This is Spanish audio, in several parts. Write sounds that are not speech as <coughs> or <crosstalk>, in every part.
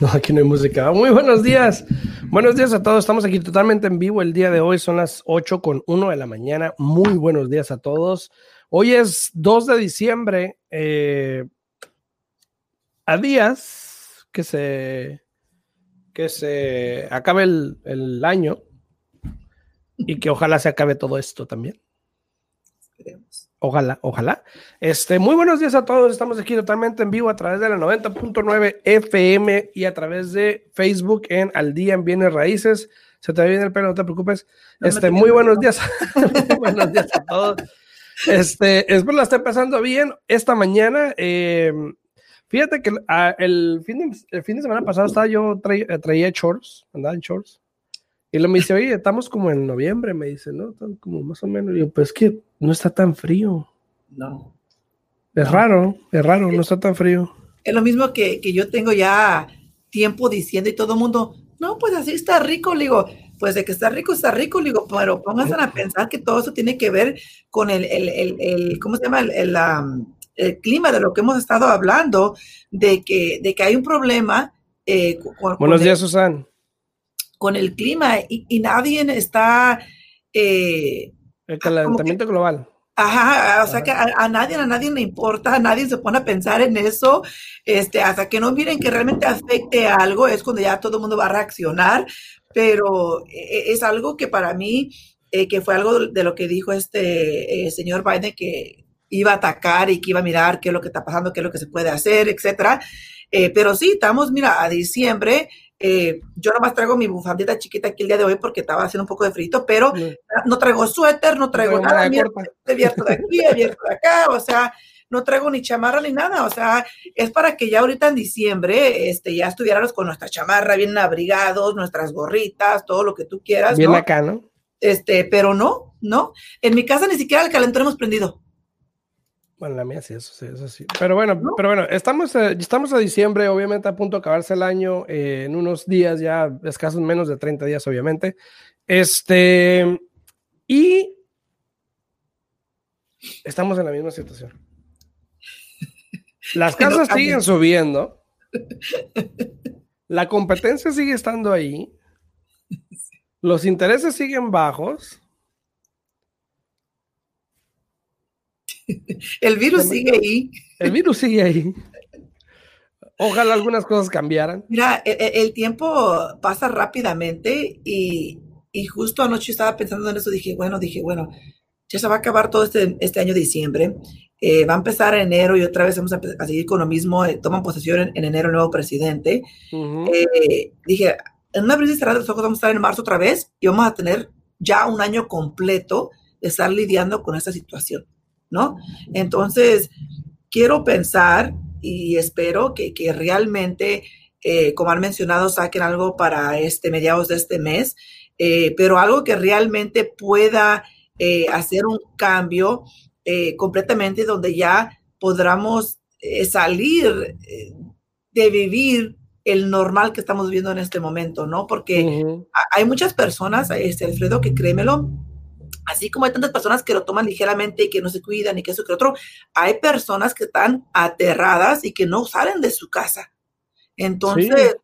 No, aquí no hay música. Muy buenos días. Buenos días a todos. Estamos aquí totalmente en vivo el día de hoy. Son las 8 con 1 de la mañana. Muy buenos días a todos. Hoy es 2 de diciembre. Eh, a días que se, que se acabe el, el año y que ojalá se acabe todo esto también. Ojalá, ojalá. Este, muy buenos días a todos. Estamos aquí totalmente en vivo a través de la 90.9 FM y a través de Facebook en Al Día en Bienes Raíces. Se te ve bien el pelo, no te preocupes. Este, muy buenos días. <laughs> buenos días a todos. Este, espero la esté pasando bien esta mañana. Eh, fíjate que ah, el, fin de, el fin de semana pasado estaba yo traía, traía shorts, andaba en shorts. Y lo me dice, oye, estamos como en noviembre, me dice, ¿no? Como más o menos. Y yo, pues es que no está tan frío. No. Es No. raro, es raro, no está tan frío. Es lo mismo que, que yo tengo ya tiempo diciendo y todo el mundo, no, pues así está rico, le digo, pues de que está rico, está rico, le digo, pero pónganse a pensar que todo eso tiene que ver con el, el, el, el ¿cómo se llama? El, el, um, el clima de lo que hemos estado hablando, de que, de que hay un problema eh, con, Buenos con días, Susan. Con el clima y, y nadie está... eh, El calentamiento global. Ajá, o sea que a, a nadie, a nadie le importa, a nadie se pone a pensar en eso, este, hasta que no miren que realmente afecte a algo, es cuando ya todo el mundo va a reaccionar, pero eh, es algo que para mí, eh, que fue algo de lo que dijo este eh, señor Biden, que iba a atacar y que iba a mirar qué es lo que está pasando, qué es lo que se puede hacer, etcétera. Eh, pero sí, estamos, mira, a diciembre, eh, yo nomás traigo mi bufandita chiquita aquí el día de hoy porque estaba haciendo un poco de frito, pero no traigo suéter, no traigo nada, mira, abierto de aquí, abierto de acá, o sea, no traigo ni chamarra ni nada, o sea, es para que ya ahorita en diciembre, este, ya estuviéramos con nuestra chamarra bien abrigados, nuestras gorritas, todo lo que tú quieras, Bien ¿no? acá, ¿no? Este, pero no, no, en mi casa ni siquiera el calentón hemos prendido. Bueno, la mía sí, eso sí, eso sí. Pero bueno, ¿No? pero bueno, estamos, eh, estamos a diciembre, obviamente a punto de acabarse el año, eh, en unos días ya, escasos menos de 30 días, obviamente. Este, y estamos en la misma situación. Las <laughs> no casas siguen subiendo, la competencia sigue estando ahí, <laughs> los intereses siguen bajos. <laughs> El virus sigue ahí. El virus sigue ahí. Ojalá algunas cosas cambiaran. Mira, e- e- el, tiempo pasa rápidamente y, y justo anoche estaba pensando en eso, dije, bueno, dije, bueno, ya se va a acabar todo este, este año diciembre, eh, va a empezar enero y otra vez vamos a, a seguir con lo mismo, eh, toman posesión en, en enero el nuevo presidente. Ujú. Eh, dije, en una brisa cerrada los ojos vamos a estar en marzo otra vez y vamos a tener ya un año completo de estar lidiando con esta situación, ¿no? Entonces, quiero pensar y espero que, que realmente, eh, como han mencionado, saquen algo para este mediados de este mes, eh, pero algo que realmente pueda eh, hacer un cambio completamente donde ya podamos salir de vivir el normal que estamos viviendo en este momento, ¿no? Porque hay muchas personas, este Alfredo, que créemelo, así como hay tantas personas que lo toman ligeramente y que no se cuidan y que eso que otro, hay personas que están aterradas y que no salen de su casa. Entonces,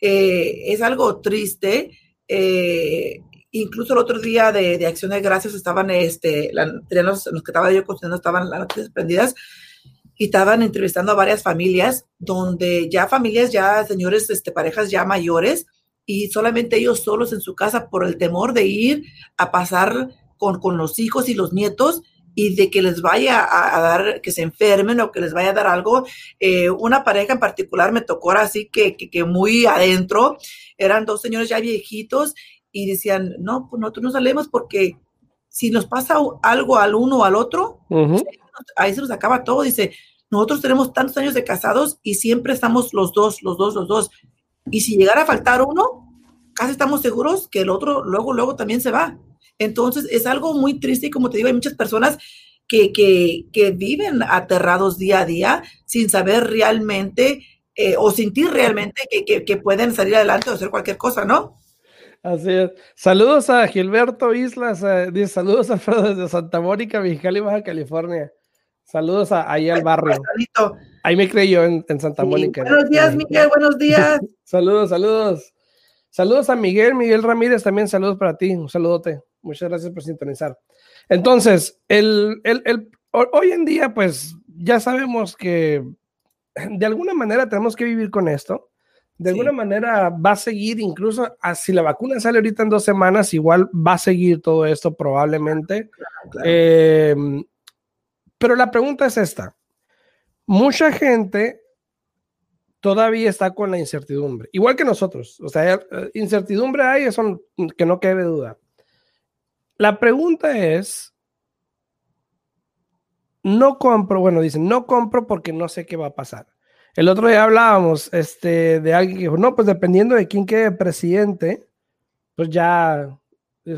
eh, es algo triste. eh, incluso el otro día de, de Acción de Gracias estaban, este, la- los, los que estaba yo cocinando estaban las noticias prendidas y estaban entrevistando a varias familias donde ya familias, ya señores, este, parejas ya mayores y solamente ellos solos en su casa por el temor de ir a pasar con, con los hijos y los nietos y de que les vaya a, a dar, que se enfermen o que les vaya a dar algo. Eh, una pareja en particular me tocó ahora así que, que, que muy adentro, eran dos señores ya viejitos y decían, no, pues nosotros no salimos porque si nos pasa algo al uno o al otro, ahí se nos acaba todo. Dice, nosotros tenemos tantos años de casados y siempre estamos los dos, los dos, los dos. Y si llegara a faltar uno, casi estamos seguros que el otro luego, luego también se va. Entonces es algo muy triste y como te digo, hay muchas personas que, que, que viven aterrados día a día sin saber realmente eh, o sentir realmente que, que, que, pueden salir adelante o hacer cualquier cosa, ¿no? Así es. Saludos a Gilberto Islas, eh, saludos a desde Santa Mónica, Mexicali, Baja California. Saludos a, ahí al barrio. Ahí me creyó en, en Santa Mónica. Buenos días, Miguel, buenos días. <laughs> saludos, saludos. Saludos a Miguel, Miguel Ramírez también, saludos para ti, un saludote. Muchas gracias por sintonizar. Entonces, el, el, el, hoy en día, pues ya sabemos que de alguna manera tenemos que vivir con esto. De alguna manera va a seguir, incluso ah, si la vacuna sale ahorita en dos semanas, igual va a seguir todo esto probablemente. Eh, pero la pregunta es esta. Mucha gente todavía está con la incertidumbre, igual que nosotros. O sea, eh, incertidumbre hay, eso que no quede duda. La pregunta es, no compro, bueno, dicen, no compro porque no sé qué va a pasar. El otro día hablábamos este, de alguien que dijo, no, pues dependiendo de quién quede presidente, pues ya,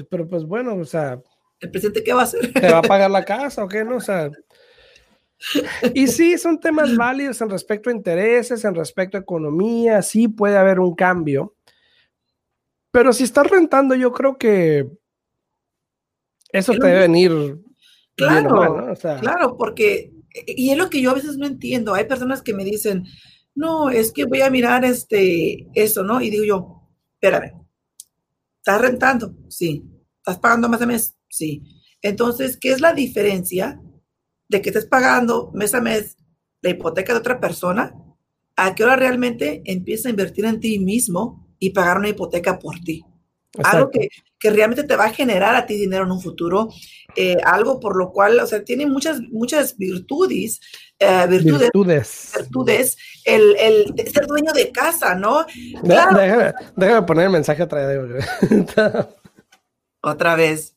pero pues bueno, o sea... ¿El presidente qué va a hacer? ¿Te va a pagar la casa o qué? No, o sea... Y sí, son temas válidos en respecto a intereses, en respecto a economía, sí puede haber un cambio. Pero si estás rentando, yo creo que eso te debe venir. Claro, claro, porque, y es lo que yo a veces no entiendo. Hay personas que me dicen, no, es que voy a mirar este, eso, ¿no? Y digo yo, espérame, ¿estás rentando? Sí. ¿Estás pagando más de mes? Sí. Entonces, ¿qué es la diferencia de que estés pagando mes a mes la hipoteca de otra persona, a qué hora realmente empiezas a invertir en ti mismo y pagar una hipoteca por ti. Algo que, que, realmente te va a generar a ti dinero en un futuro, eh, algo por lo cual, o sea, tiene muchas, muchas virtudes, eh, virtudes, virtudes, virtudes, el, el, ser dueño de casa, ¿no? Claro. Déjame, déjame, poner el mensaje otra vez. otra vez.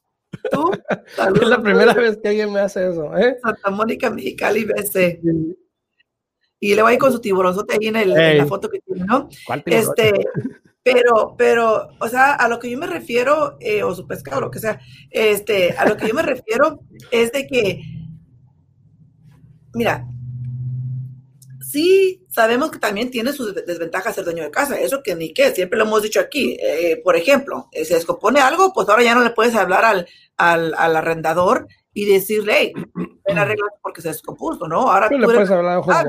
¿Tú? <laughs> es la primera vez que alguien me hace eso. ¿eh? Santa Mónica Mexicali BC. Y le voy a ir con su tiburonzote ahí en, el, en, la foto que tiene, ¿no? Este, pero, pero, o sea, a lo que yo me refiero, eh, o su pescado, lo que sea, este, a lo que yo me refiero es de que, mira, sí sabemos que también tiene sus desventajas ser dueño de casa, eso que ni qué, siempre lo hemos dicho aquí. Eh, por ejemplo, eh, se descompone algo, pues ahora ya no le puedes hablar al, al, al arrendador y decirle, hey, ven arreglar porque se descompuso, ¿no? Ahora tú le puedes hablar a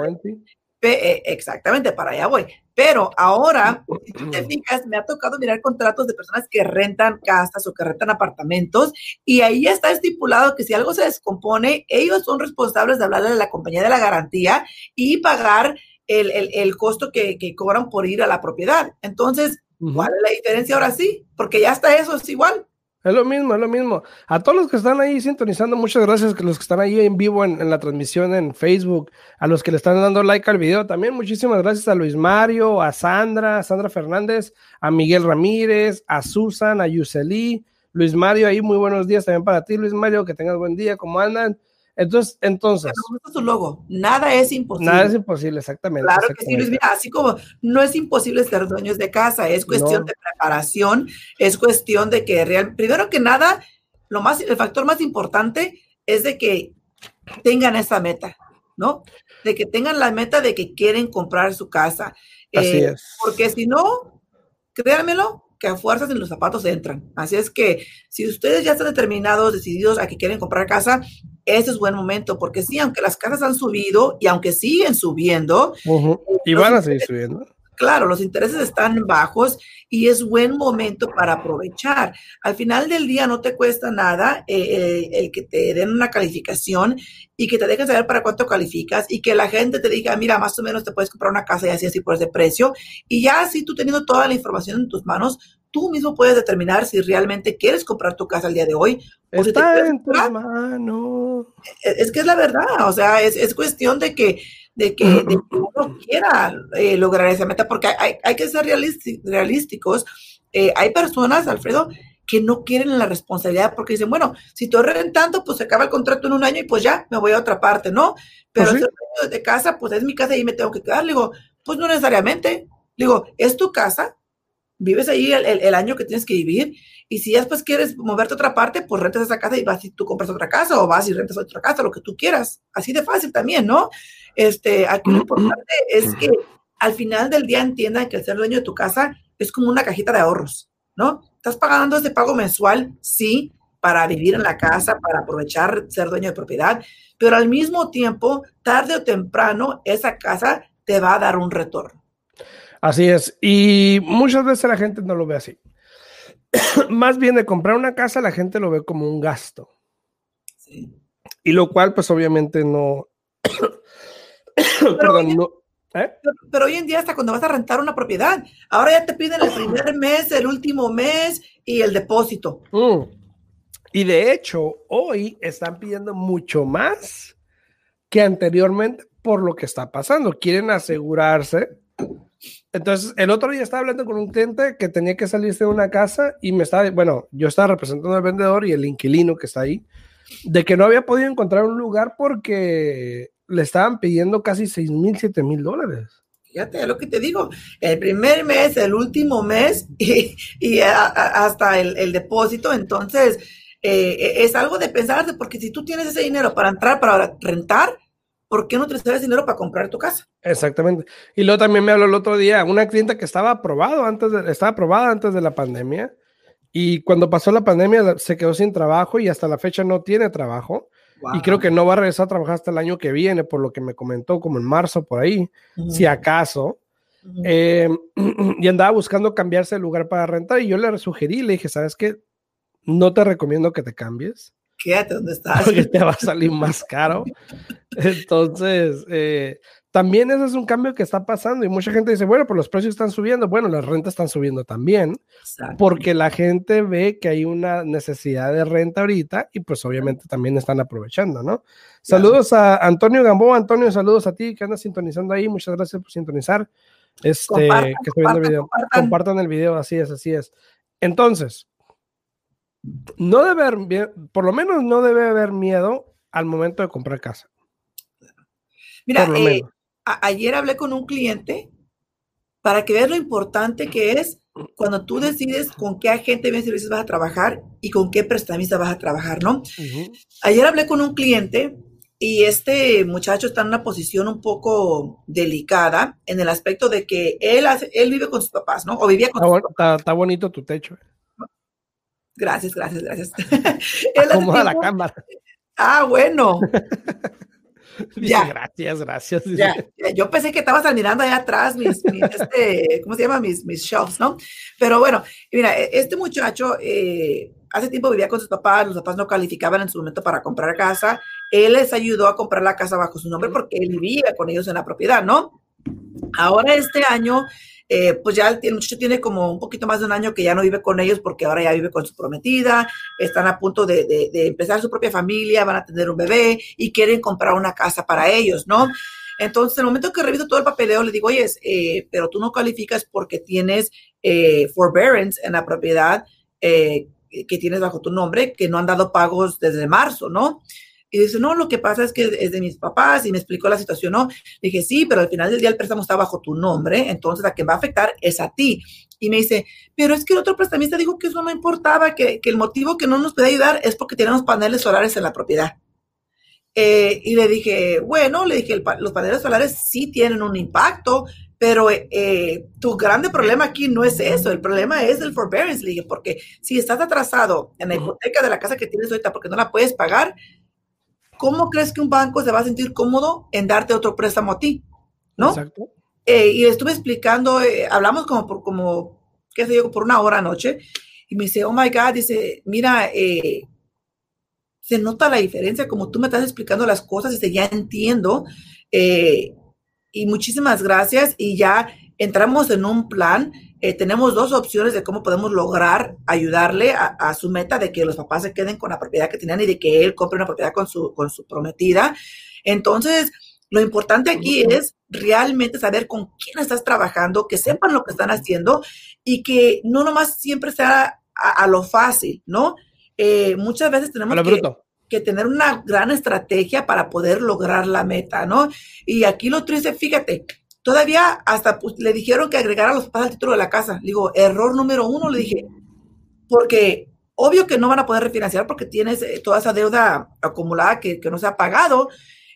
eh, Exactamente, para allá voy. Pero ahora, si tú te fijas, me ha tocado mirar contratos de personas que rentan casas o que rentan apartamentos y ahí está estipulado que si algo se descompone, ellos son responsables de hablarle a la compañía de la garantía y pagar el, el, el costo que, que, cobran por ir a la propiedad. Entonces, ¿cuál es la diferencia ahora sí? Porque ya está eso, es igual. Es lo mismo, es lo mismo. A todos los que están ahí sintonizando, muchas gracias. A los que están ahí en vivo en, en, la transmisión en Facebook, a los que le están dando like al video también, muchísimas gracias a Luis Mario, a Sandra, a Sandra Fernández, a Miguel Ramírez, a Susan, a Yuseli. Luis Mario, ahí muy buenos días también para ti, Luis Mario, que tengas buen día, ¿cómo andan? Entonces, entonces. Su logo. Nada es imposible. Nada es imposible, exactamente. Claro que sí, Luis. Mira, así como no es imposible ser dueños de casa, es cuestión no. de preparación, es cuestión de que real, primero que nada, lo más, el factor más importante es de que tengan esa meta, ¿no? De que tengan la meta de que quieren comprar su casa. Así eh, es. Porque si no, créanmelo, que a fuerzas en los zapatos entran. Así es que si ustedes ya están determinados, decididos a que quieren comprar casa, ese es buen momento, porque sí, aunque las casas han subido y aunque siguen subiendo, uh -huh. y van a seguir subiendo. Claro, los intereses están bajos y es buen momento para aprovechar. Al final del día no te cuesta nada eh, eh, el que te den una calificación y que te dejen saber para cuánto calificas y que la gente te diga, mira, más o menos te puedes comprar una casa y así, así por ese precio. Y ya así tú teniendo toda la información en tus manos, tú mismo puedes determinar si realmente quieres comprar tu casa el día de hoy. O Está si en tus manos. Es, es, que es la verdad, o sea, es, es cuestión de que de que, de que <laughs> uno quiera eh, lograr esa meta, porque hay, hay que ser realísticos. Eh, hay personas, Alfredo, que no quieren la responsabilidad porque dicen, bueno, si estoy rentando, pues se acaba el contrato en un año y pues ya me voy a otra parte, ¿no? Pero Pues sí. de casa, pues es mi casa y me tengo que quedar. Le digo, pues no necesariamente. Le digo, es tu casa, vives ahí el, el- el año que tienes que vivir y si después quieres moverte a otra parte, pues rentas esa casa y vas y tú compras otra casa o vas y rentas otra casa, lo que tú quieras. Así de fácil también, ¿no? Este, aquí lo importante es que al final del día entiendan que el ser dueño de tu casa es como una cajita de ahorros, ¿no? Estás pagando ese pago mensual, sí, para vivir en la casa, para aprovechar ser dueño de propiedad, pero al mismo tiempo, tarde o temprano, esa casa te va a dar un retorno. Así es. Y muchas veces la gente no lo ve así. <clears throat> Más bien de comprar una casa, la gente lo ve como un gasto. Sí. Y lo cual, pues obviamente no. <coughs> Perdón, no. ¿eh? Pero, pero hoy en día hasta cuando vas a rentar una propiedad, ahora ya te piden el primer mes, el último mes y el depósito. Mm. Y de hecho, hoy están pidiendo mucho más que anteriormente por lo que está pasando. Quieren asegurarse. Entonces, el otro día estaba hablando con un cliente que tenía que salirse de una casa y me estaba, bueno, yo estaba representando al vendedor y el inquilino que está ahí, de que no había podido encontrar un lugar porque le estaban pidiendo casi 6 mil, 7 mil dólares. Fíjate lo que te digo, el primer mes, el último mes <laughs> y, y a- a- hasta el, el depósito. Entonces, eh, es algo de pensarse, porque si tú tienes ese dinero para entrar, para rentar, ¿por qué no utilizar ese dinero para comprar tu casa? Exactamente. Y luego también me habló el otro día una clienta que estaba aprobado antes de, estaba aprobada antes de la pandemia y cuando pasó la pandemia se quedó sin trabajo y hasta la fecha no tiene trabajo y creo que no va a regresar a trabajar hasta el año que viene por lo que me comentó como en marzo por ahí, si acaso. Eh, <clears throat> y andaba buscando cambiarse de lugar para rentar y yo le sugerí, le dije, ¿sabes qué? No te recomiendo que te cambies Quédate donde estás. porque te va a salir más caro. Entonces, eh, también ese es un cambio que está pasando y mucha gente dice, bueno, pues los precios están subiendo. Bueno, las rentas están subiendo también Exacto. porque la gente ve que hay una necesidad de renta ahorita y pues obviamente también están aprovechando, ¿no? Saludos a Antonio Gamboa. Antonio, saludos a ti que andas sintonizando ahí. Muchas gracias por sintonizar. Este, Compartan, que viendo el compartan, video. compartan. Compartan el video, así es, así es. Entonces, no debe haber, por lo menos no debe haber miedo al momento de comprar casa. Mira, eh, ayer hablé con un cliente para que veas lo importante que es cuando tú decides con qué agente de bienes y servicios vas a trabajar y con qué prestamista vas a trabajar, ¿no? Ayer hablé con un cliente y este muchacho está en una posición un poco delicada en el aspecto de que él, hace- él vive con sus papás, ¿no? O vivía con Está, sus está bonito tu techo. Gracias, gracias, gracias. <laughs> <laughs> Acomoda la cámara. Ah, bueno. <laughs> Ya. gracias, gracias. Ya, ya, yo pensé que estabas mirando allá atrás mis, mis, este, ¿cómo se llama? Mis, mis shelves, ¿no? Pero bueno, mira, e- este muchacho eh, hace tiempo vivía con sus papás, los papás no calificaban en su momento para comprar casa, él les ayudó a comprar la casa bajo su nombre porque él vivía con ellos en la propiedad, ¿no? Ahora este año, eh, pues ya el, muchacho tiene como un poquito más de un año que ya no vive con ellos porque ahora ya vive con su prometida, están a punto de, empezar su propia familia, van a tener un bebé y quieren comprar una casa para ellos, ¿no? Entonces, en el momento que reviso todo el papeleo, le digo, oye, eh, pero tú no calificas porque tienes eh, forbearance en la propiedad que tienes bajo tu nombre, que no han dado pagos desde marzo, ¿no? Y dice, no, lo que pasa es que es de mis papás y me explicó la situación, ¿no? Dije, sí, pero al final del día el préstamo está bajo tu nombre, entonces a quien va a afectar es a ti. Y me dice, pero es que el otro prestamista dijo que eso no importaba, que, que el motivo que no nos puede ayudar es porque tenemos paneles solares en la propiedad. Eh, y le dije, bueno, le dije, el los paneles solares sí tienen un impacto, pero eh, eh, tu grande problema aquí no es eso, el problema es el forbearance, le dije, porque si estás atrasado en la hipoteca de la casa que tienes ahorita porque no la puedes pagar, ¿cómo crees que un banco se va a sentir cómodo en darte otro préstamo a ti? ¿No? Exacto. Eh, y le estuve explicando, eh, hablamos como por, como, qué sé yo, por una hora anoche, y me dice, oh my God, dice, mira, eh, se nota la diferencia, como tú me estás explicando las cosas, dice, ya entiendo, eh, y muchísimas gracias, y ya entramos en un plan, eh, tenemos dos opciones de cómo podemos lograr ayudarle a, a su meta de que los papás se queden con la propiedad que tenían y de que él compre una propiedad con su, con su prometida. Entonces, lo importante aquí es realmente saber con quién estás trabajando, que sepan lo que están haciendo y que no nomás siempre sea a, lo fácil, ¿no? Eh, muchas veces tenemos que, que, tener una gran estrategia para poder lograr la meta, ¿no? Y aquí lo triste, fíjate, todavía hasta pues, le dijeron que agregara a los papás al título de la casa. Digo, error número uno, le dije, porque obvio que no van a poder refinanciar porque tienes eh, toda esa deuda acumulada que, que no se ha pagado.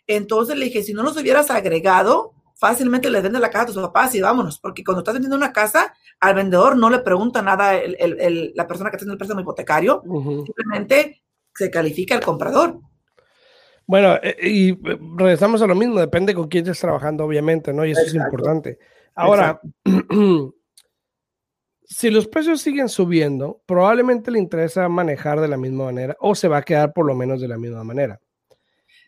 Entonces le dije, si no los hubieras agregado, fácilmente le vende la casa a tus papás y vámonos, porque cuando estás vendiendo una casa, al vendedor no le pregunta nada el, la persona que está en el préstamo hipotecario, simplemente se califica el comprador. Bueno, eh, y eh, regresamos a lo mismo, depende con quién estés trabajando, obviamente, ¿no? Y eso es importante. Ahora, <clears throat> si los precios siguen subiendo, probablemente le interesa manejar de la misma manera o se va a quedar por lo menos de la misma manera.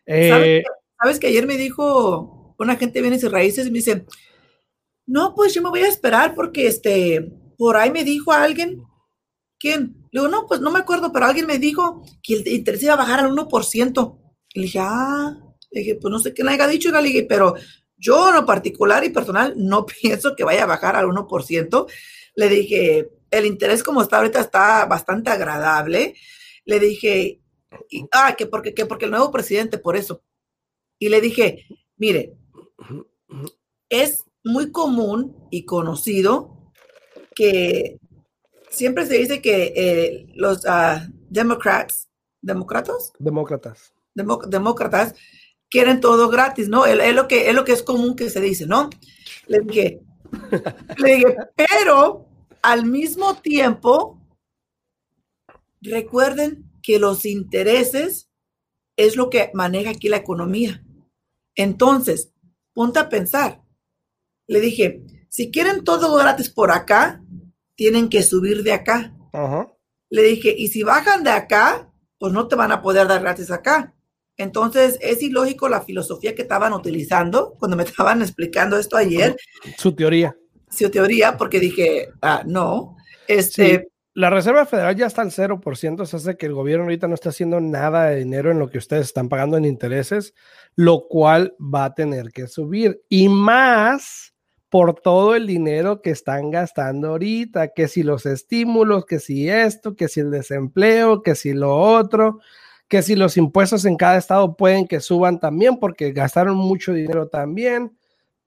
¿Sabes, eh, que ayer me dijo una gente viene sin raíces y me dice, no, pues yo me voy a esperar porque este, por ahí me dijo alguien, ¿quién? Le digo, no, pues no me acuerdo, pero alguien me dijo que el interés iba a bajar al 1%. Le dije, ah, le dije, pues no sé qué le haya dicho, le dije, pero yo en lo particular y personal no <laughs> pienso que vaya a bajar al 1%. Le dije, el interés como está ahorita está bastante agradable. Le dije, ah, que porque, que porque el nuevo presidente, por eso. Y le dije, mire, es muy común y conocido que siempre se dice que eh, los uh, demócratas, demócratas, demócratas quieren todo gratis, ¿no? Es, lo que, es lo que es común que se dice, ¿no? Le dije, le dije, pero al mismo tiempo, recuerden que los intereses es lo que maneja aquí la economía. Entonces, ponte a pensar. Le dije, si quieren todo gratis por acá, tienen que subir de acá. Le dije, y si bajan de acá, pues no te van a poder dar gratis acá. Entonces, es ilógico la filosofía que estaban utilizando cuando me <laughs> estaban explicando esto ayer. Su teoría. Su teoría, porque dije, ah, no. Este, la Reserva Federal ya está al 0%, se hace que el gobierno ahorita no está haciendo nada de dinero en lo que ustedes están pagando en intereses, lo cual va a tener que subir. Y más por todo el dinero que están gastando ahorita, que si los estímulos, que si esto, que si el desempleo, que si lo otro, que si los impuestos en cada estado pueden que suban también porque gastaron mucho dinero también,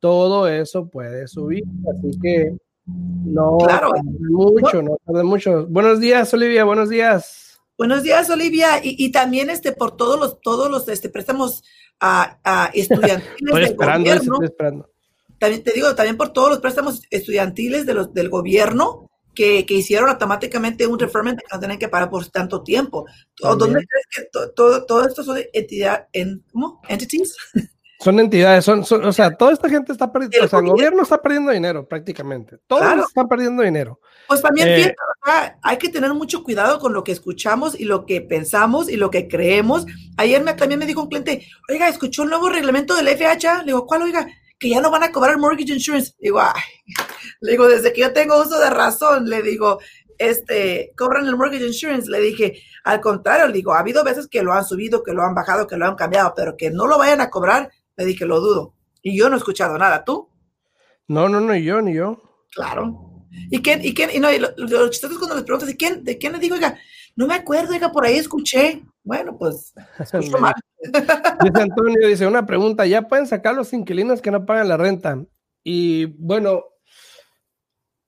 todo eso puede subir. Así que no, claro. mucho, no tarde mucho. Buenos días, Olivia, buenos días. Buenos días, Olivia, y, también este por todos los todos los este préstamos a, a estudiantiles estoy esperando, Estoy esperando. También te digo, también por todos los préstamos estudiantiles de los del gobierno que, que hicieron automáticamente un deferment que no tienen que pagar por tanto tiempo. ¿Dónde crees que todo, esto son entidad en ¿cómo? entities? <laughs> Son entidades, son, o sea, toda esta gente está perdiendo, o sea, el gobierno está perdiendo dinero prácticamente. Todos están perdiendo dinero. Pues también eh, hay que tener mucho cuidado con lo que escuchamos y lo que pensamos y lo que creemos. Ayer me, también me dijo un cliente, oiga, escuchó el nuevo reglamento del FHA. Le digo, ¿cuál, oiga? Que ya no van a cobrar mortgage insurance. Digo, ay, le digo, desde que yo tengo uso de razón, le digo, este, cobran el mortgage insurance. Le dije, al contrario, le digo, ha habido veces que lo han subido, que lo han bajado, que lo han cambiado, pero que no lo vayan a cobrar le dije, lo dudo. Y yo no he escuchado nada. ¿Tú? No, no, no, yo, ni yo. Claro. ¿Y quién? ¿Y quién? Y no, y lo, lo chistoso es cuando les preguntas, ¿de quién? ¿De quién le digo? Oiga, no me acuerdo, oiga, por ahí escuché. Bueno, pues, Dice Antonio, dice, una pregunta, ¿ya pueden sacar los inquilinos que no pagan la renta? Y bueno,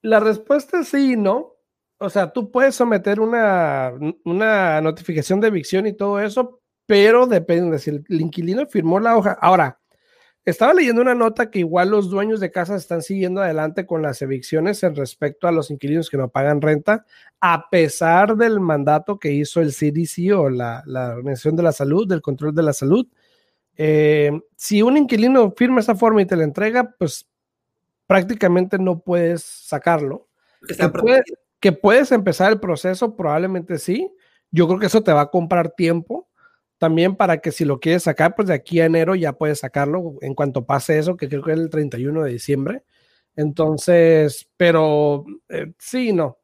la respuesta es sí no. O sea, tú puedes someter una, una notificación de evicción y todo eso, pero depende de si el, inquilino firmó la hoja. Ahora, estaba leyendo una nota que igual los dueños de casas están siguiendo adelante con las evicciones en respecto a los inquilinos que no pagan renta, a pesar del mandato que hizo el CDC o la, Organización de la Salud, del Control de la Salud. Eh, si un inquilino firma esa forma y te la entrega, pues prácticamente no puedes sacarlo. que puedes empezar el proceso, probablemente sí. Yo creo que eso te va a comprar tiempo también para que si lo quieres sacar, pues de aquí a enero ya puedes sacarlo en cuanto pase eso, que creo que es el 31 de diciembre. Entonces, pero eh, sí, no.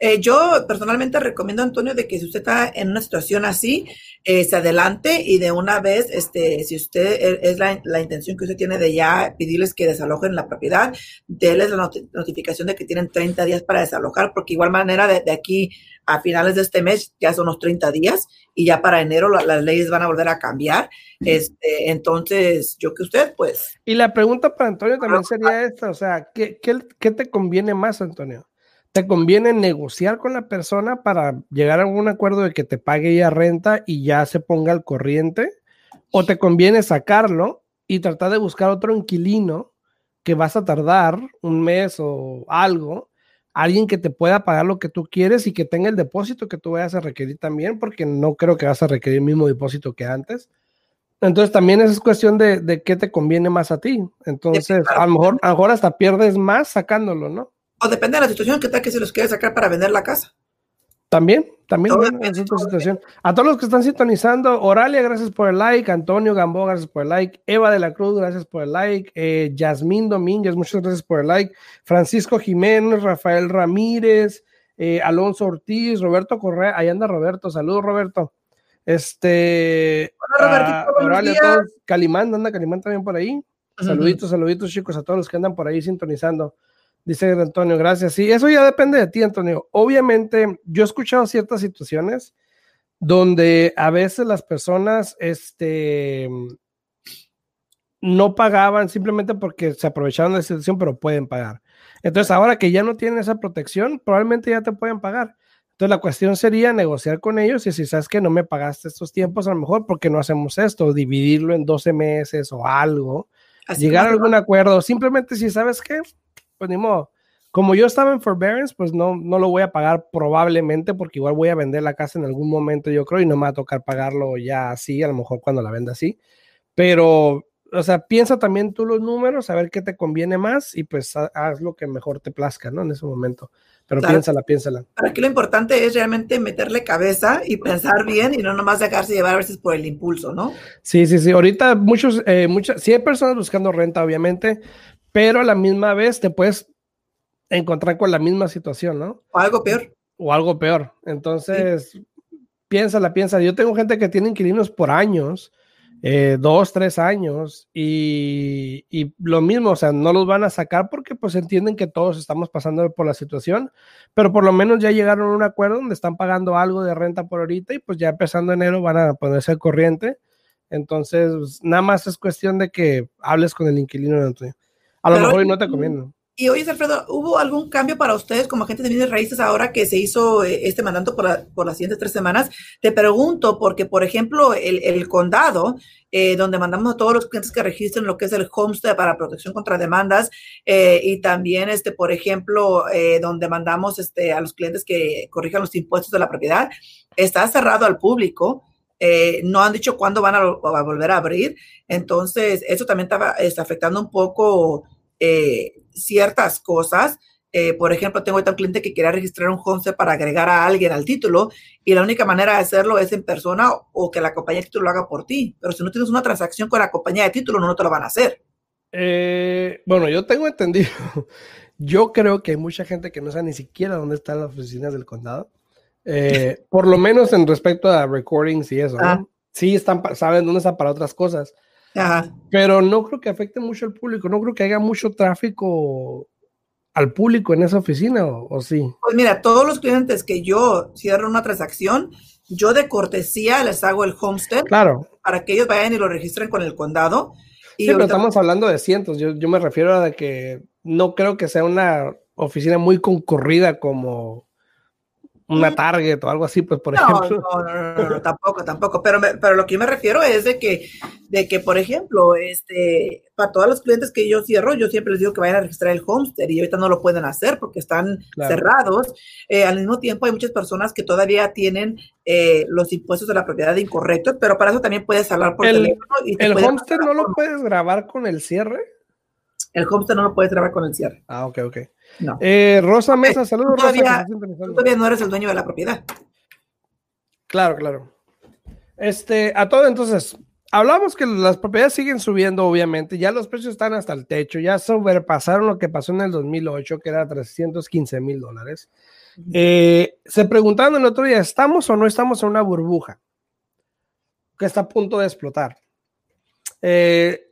Eh, yo personalmente recomiendo, Antonio, de que si usted está en una situación así, eh, se adelante y de una vez, este, si usted e, es la, la, intención que usted tiene de ya pedirles que desalojen la propiedad, déles la not notificación de que tienen 30 días para desalojar, porque igual manera de, de, aquí a finales de este mes ya son unos 30 días y ya para enero la, las leyes van a volver a cambiar. Este, entonces, yo que usted, pues. Y la pregunta para Antonio también sería esta, o sea, ¿qué, qué, qué te conviene más, Antonio? te conviene negociar con la persona para llegar a algún acuerdo de que te pague ya renta y ya se ponga al corriente, o te conviene sacarlo y tratar de buscar otro inquilino que vas a tardar un mes o algo, alguien que te pueda pagar lo que tú quieres y que tenga el depósito que tú vayas a requerir también, porque no creo que vas a requerir el mismo depósito que antes. Entonces también es cuestión de, de qué te conviene más a ti. Entonces, a lo mejor, a lo mejor hasta pierdes más sacándolo, ¿no? O depende de la situación, ¿qué tal que se los quiere sacar para vender la casa? También, también bueno, es otra situación. A todos los que están sintonizando, Oralia, gracias por el like. Antonio Gambo, gracias por el like. Eva de la Cruz, gracias por el like. Eh, Yasmín Domínguez, muchas gracias por el like. Francisco Jiménez, Rafael Ramírez, eh, Alonso Ortiz, Roberto Correa. Ahí anda Roberto. Saludos, Roberto. Este. Hola, uh, Oralia, todos. Calimán, anda Calimán también por ahí. Saluditos, saluditos, chicos, a todos los que andan por ahí sintonizando. Dice Antonio, gracias. Sí, eso ya depende de ti, Antonio. Obviamente, yo he escuchado ciertas situaciones donde a veces las personas este, no pagaban simplemente porque se aprovecharon de la situación, pero pueden pagar. Entonces, ahora que ya no tienen esa protección, probablemente ya te pueden pagar. Entonces, la cuestión sería negociar con ellos y si sabes que no me pagaste estos tiempos, a lo mejor, porque no hacemos esto? Dividirlo en 12 meses o algo. Así llegar a algún acuerdo. Simplemente si sabes que pues ni modo. Como yo estaba en forbearance, pues no, no lo voy a pagar probablemente porque igual voy a vender la casa en algún momento, yo creo, y no me va a tocar pagarlo ya así, a lo mejor cuando la venda así. Pero, o sea, piensa también tú los números, a ver qué te conviene más y pues haz lo que mejor te plazca, ¿no? En ese momento. Pero claro. piénsala, piénsala. Aquí lo importante es realmente meterle cabeza y pensar bien y no nomás dejarse llevar a veces por el impulso, ¿no? Sí, sí, sí. Ahorita muchos, eh, muchas, sí hay personas buscando renta, obviamente, pero a la misma vez te puedes encontrar con la misma situación, ¿no? O algo peor. O algo peor. Entonces, sí. piénsala, piensa. Yo tengo gente que tiene inquilinos por años, eh, dos, tres años, y, y, lo mismo, o sea, no los van a sacar porque pues entienden que todos estamos pasando por la situación, pero por lo menos ya llegaron a un acuerdo donde están pagando algo de renta por ahorita y pues ya empezando enero van a ponerse al corriente. Entonces, nada más es cuestión de que hables con el inquilino Antonio. A lo Pero, mejor no te conviene. Y oye, Alfredo, ¿hubo algún cambio para ustedes como agentes de bienes raíces ahora que se hizo este mandato por, la, por las siguientes tres semanas? Te pregunto, porque, por ejemplo, el, el condado, eh, donde mandamos a todos los clientes que registren lo que es el homestead para protección contra demandas, eh, y también, este, por ejemplo, eh, donde mandamos este, a los clientes que corrijan los impuestos de la propiedad, está cerrado al público. Eh, no han dicho cuándo van a, volver a abrir. Entonces, eso también estaba, está afectando un poco eh, ciertas cosas. Eh, por ejemplo, tengo ahorita un cliente que quiere registrar un homestead para agregar a alguien al título y la única manera de hacerlo es en persona o que la compañía de título lo haga por ti. Pero si no tienes una transacción con la compañía de título, no, no te lo van a hacer. Bueno, yo tengo entendido. <laughs> Yo creo que hay mucha gente que no sabe ni siquiera dónde están las oficinas del condado. Eh, por lo menos en respecto a recordings y eso, ¿no? ah. Sí, están, saben dónde están para otras cosas. Ajá. Pero no creo que afecte mucho al público, no creo que haya mucho tráfico al público en esa oficina, ¿o, o sí? Pues mira, todos los clientes que yo cierro una transacción, yo de cortesía les hago el homestead. Claro. Para que ellos vayan y lo registren con el condado. Y sí, pero estamos hablando de cientos. Yo, yo me refiero a que no creo que sea una oficina muy concurrida como una Target o algo así, pues por no, ejemplo. No, no, no, no, tampoco, tampoco. Pero, me, pero lo que yo me refiero es de que, de que, por ejemplo, este, para todos los clientes que yo cierro, yo siempre les digo que vayan a registrar el homestead y ahorita no lo pueden hacer porque están claro. cerrados. Eh, al mismo tiempo, hay muchas personas que todavía tienen eh, los impuestos de la propiedad incorrectos, pero para eso también puedes hablar por el, teléfono. Y ¿El homestead no lo puedes grabar con el cierre? El homestead no lo puedes grabar con el cierre. Ah, ok, ok. No. Eh, Rosa Mesa, saludos. Todavía, Rosa, todavía no eres el dueño de la propiedad. Claro, claro. Este, a todo entonces, hablamos que las propiedades siguen subiendo, obviamente, ya los precios están hasta el techo, ya sobrepasaron lo que pasó en el 2008, que era 315 mil dólares. Eh, se preguntaban el otro día, ¿estamos o no estamos en una burbuja que está a punto de explotar? Eh,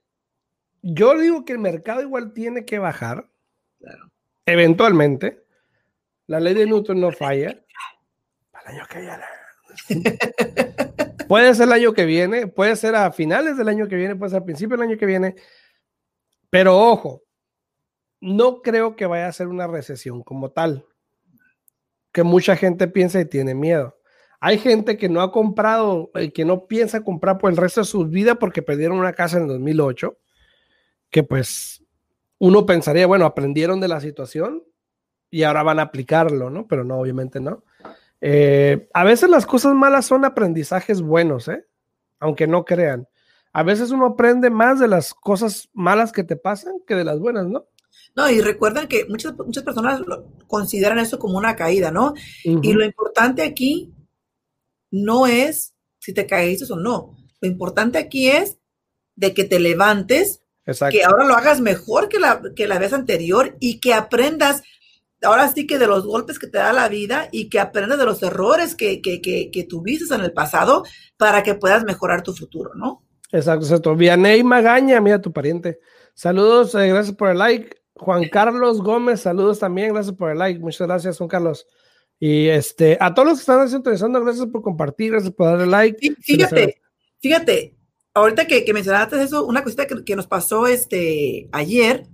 yo digo que el mercado igual tiene que bajar, eventualmente. La ley de Newton no falla. Para el año que viene. puede ser el año que viene, puede ser a finales del año que viene, puede ser a principios del año que viene. Pero ojo, no creo que vaya a ser una recesión como tal que mucha gente piensa y tiene miedo. Hay gente que no ha comprado, y eh, que no piensa comprar por el resto de su vida porque perdieron una casa en 2008, que pues uno pensaría, bueno, aprendieron de la situación y ahora van a aplicarlo, ¿no? Pero no, obviamente no. Eh, a veces las cosas malas son aprendizajes buenos, ¿eh? Aunque no crean. A veces uno aprende más de las cosas malas que te pasan que de las buenas, ¿no? No, y recuerden que muchas, muchas personas consideran eso como una caída, ¿no? Y lo importante aquí no es si te caíste o no. Lo importante aquí es de que te levantes, que ahora lo hagas mejor que la, que la vez anterior y que aprendas, ahora sí que de los golpes que te da la vida y que aprendas de los errores que, que, que, que tuviste en el pasado para que puedas mejorar tu futuro, ¿no? Exacto, exacto. Vianey Magaña, mira tu pariente. Saludos, eh, gracias por el like. Juan Carlos Gómez, saludos también, gracias por el like, muchas gracias, Juan Carlos. Y este, a todos los que están interesando, gracias por compartir, gracias por darle like. fíjate, fíjate, ahorita que, que, mencionaste eso, una cosita que, nos pasó este ayer.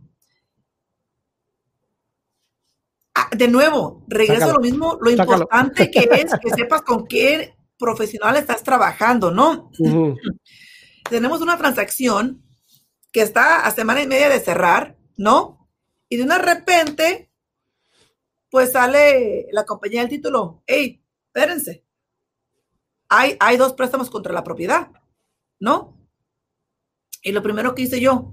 Ah, de nuevo, regreso a lo mismo, lo importante que <laughs> es que sepas con qué profesional estás trabajando, ¿no? <laughs> Tenemos una transacción que está a semana y media de cerrar, ¿no? Y de una repente, pues sale la compañía del título, hey, espérense, hay, hay dos préstamos contra la propiedad, ¿no? Y lo primero que hice yo,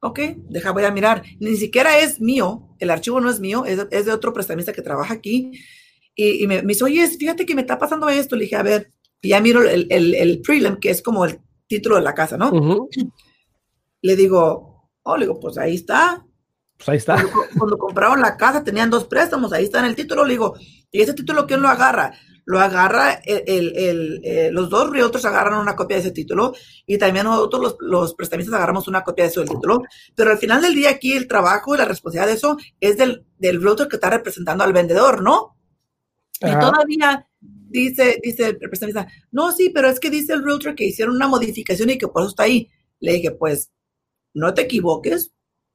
ok, deja, voy a mirar, ni siquiera es mío, el archivo no es mío, es, de otro prestamista que trabaja aquí. Y, me, dice, oye, fíjate que me está pasando esto. Le dije, a ver, ya miro el, el, el prelim, que es como el título de la casa, ¿no? Le digo, oh, le digo, pues ahí está, pues ahí está. Cuando, compraron la casa tenían dos préstamos, ahí está en el título. Le digo, ¿y ese título quién lo agarra? Lo agarra el, el, eh, los dos realtors agarran una copia de ese título y también nosotros los, los prestamistas agarramos una copia de ese título. Pero al final del día aquí el trabajo y la responsabilidad de eso es del, del realtor que está representando al vendedor, ¿no? Y todavía dice, dice el prestamista, no, sí, pero es que dice el realtor que hicieron una modificación y que por eso está ahí. Le dije, pues, no te equivoques,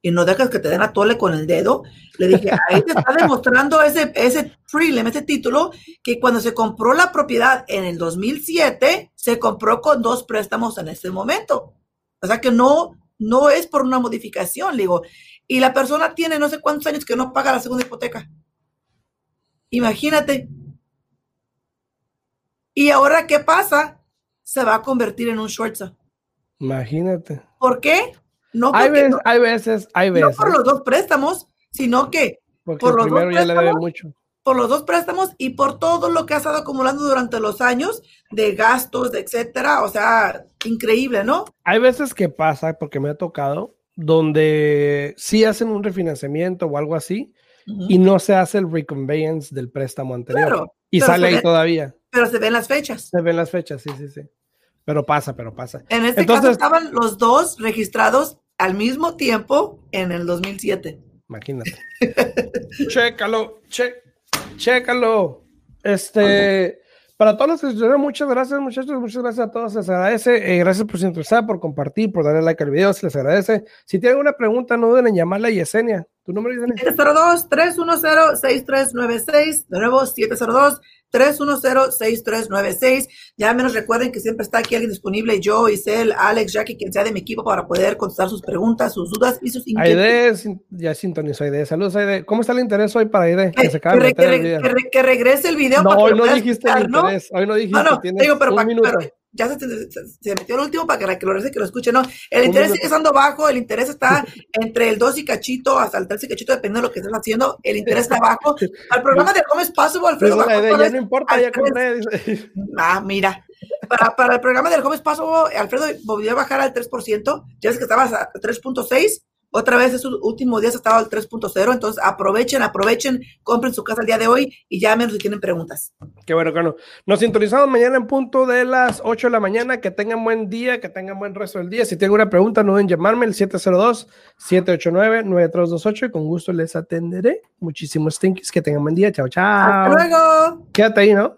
y no dejas que te den a tole con el dedo. Le dije, ahí te está demostrando ese, ese prelim, ese título, que cuando se compró la propiedad en el 2007, se compró con dos préstamos en ese momento. O sea que no, no es por una modificación, le digo. Y la persona tiene no sé cuántos años que no paga la segunda hipoteca. Imagínate. Y ahora, ¿qué pasa? Se va a convertir en un short. Imagínate. ¿Por qué? No hay, veces, hay veces, hay veces. No por los dos préstamos, sino que por los dos préstamos, mucho. por los dos préstamos y por todo lo que ha estado acumulando durante los años de gastos, de etcétera. O sea, increíble, ¿no? Hay veces que pasa, porque me ha tocado, donde sí hacen un refinanciamiento o algo así y no se hace el reconveyance del préstamo anterior. y sale ahí todavía. Pero se ven las fechas. Se ven las fechas, sí, sí, sí. Pero pasa, pero pasa. En este caso estaban los dos registrados al mismo tiempo en el 2007. Imagínate. <laughs> chécalo, che, chécalo. Este, para todos los que estuvieron, muchas gracias, muchachos, muchas gracias a todos, les agradece. Eh, gracias por su interesar, por compartir, por darle like al video, se les agradece. Si tienen alguna pregunta, no duden en llamarla a Yesenia. ¿Tu número, Yesenia? 702-310-6396, de nuevo, 702 310-6396. Ya menos recuerden que siempre está aquí alguien disponible, yo, Isel, Alex, Jackie, quien sea de mi equipo, para poder contestar sus preguntas, sus dudas y sus inquietudes. Aide, ya sintonizó Aide. Saludos, Aide. ¿Cómo está el interés hoy para Aide? Que, se que, re, que, que, regrese el video. No, para hoy no dijiste el interés. Hoy no dijiste. No, no, digo, pero, un minuto. pero ya se, se, metió el último para que, lo que lo escuche, ¿no? El interés sigue estando bajo, el interés está <laughs> entre el 2 y cachito hasta el 3 y cachito, dependiendo de lo que estés haciendo, el interés está bajo. <laughs> Al programa de Home es Possible, Alfredo. Bajó, ya no importa, ya compré. <laughs> Ah, mira. Para, para el programa del Home es Possible, Alfredo volvió a bajar al 3%, ya ves que estabas a 3.6, Otra vez, esos últimos días ha estado al 3.0, entonces aprovechen, aprovechen, compren su casa el día de hoy y llamen si tienen preguntas. Qué bueno, bueno. Nos sintonizamos mañana en punto de las 8 de la mañana. Que tengan buen día, que tengan buen resto del día. Si tienen una pregunta, no deben llamarme el 702-789-9328 y con gusto les atenderé. Muchísimos thanks. Que tengan buen día. Chao, chao. Hasta luego. Quédate ahí, ¿no?